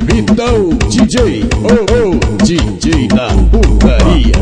Vitão DJ, oh oh, DJ da putaria.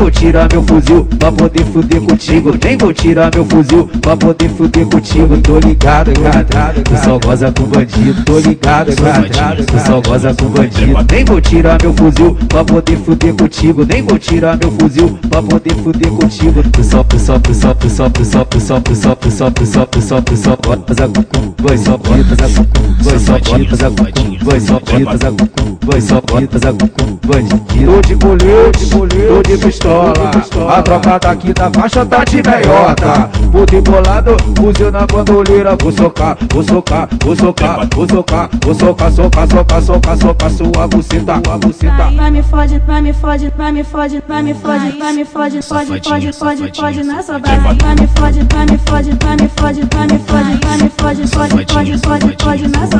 Nem vou tirar meu fuzil pra poder fuder contigo. Nem vou tirar meu fuzil pra poder fuder contigo. Tô ligado, gata. Tu só goza com bandido. Tô ligado, gata. Tu só goza com bandido. Nem vou tirar meu fuzil pra poder fuder contigo. Nem vou tirar meu fuzil pra poder fuder contigo. Tu só, tu só, tu só, tu só, tu só, tu só, tu só, tu só, tu só, tu só, tu só, goza com Vai só goza com Vai só goza com Vai só goza com Vai só goza com bandido. Tô de colete, tô de pistola. A tropa daqui da faixa tá de meiota. Puto bolado, fuzil na bandoleira. Vou socar, vou socar, vou socar, vou socar, vou socar, socar, socar, socar, socar sua buceta, sua buceta. Vai me fode, vai me fode, vai me fode, vai me fode, vai me fode, fode, fode, fode, fode nessa base. Vai me fode, vai me fode, vai me fode, vai me fode, vai me fode, fode, fode, fode, fode nessa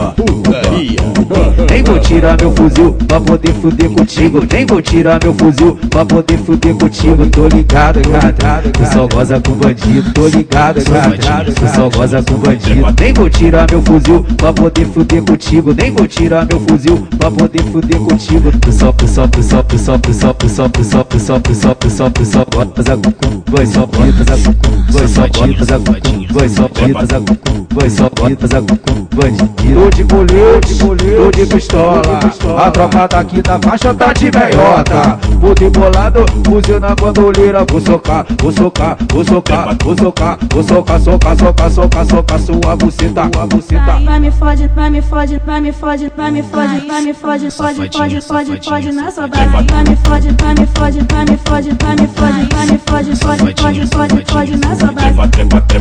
tirar meu fuzil pra poder fuder contigo. Nem vou tirar meu fuzil pra poder fuder contigo. Tô ligado, gata. Tu só goza com bandido. Tô ligado, gata. Tu só goza com bandido. Nem vou tirar meu fuzil pra poder fuder contigo. Nem vou tirar meu fuzil pra poder fuder contigo. Tu só, tu só, tu só, tu só, tu só, tu só, tu só, tu só, tu só, tu só, tu só, goza com Vai só goza com Vai só goza com Vai só goza com Vai só goza com bandido. Tô de colete, tô de pistola. A tropa daqui da faixa tá de meiota. Puto bolado, fuzil na bandoleira. Vou socar, vou socar, vou socar, vou socar, vou socar, socar, socar, socar, socar sua buceta, sua buceta. Vai me fode, vai me fode, vai me fode, vai me fode, vai me fode, fode, fode, fode, fode nessa base. Vai me fode, vai me fode, vai me fode, vai me fode, vai me fode, fode, fode, fode, fode.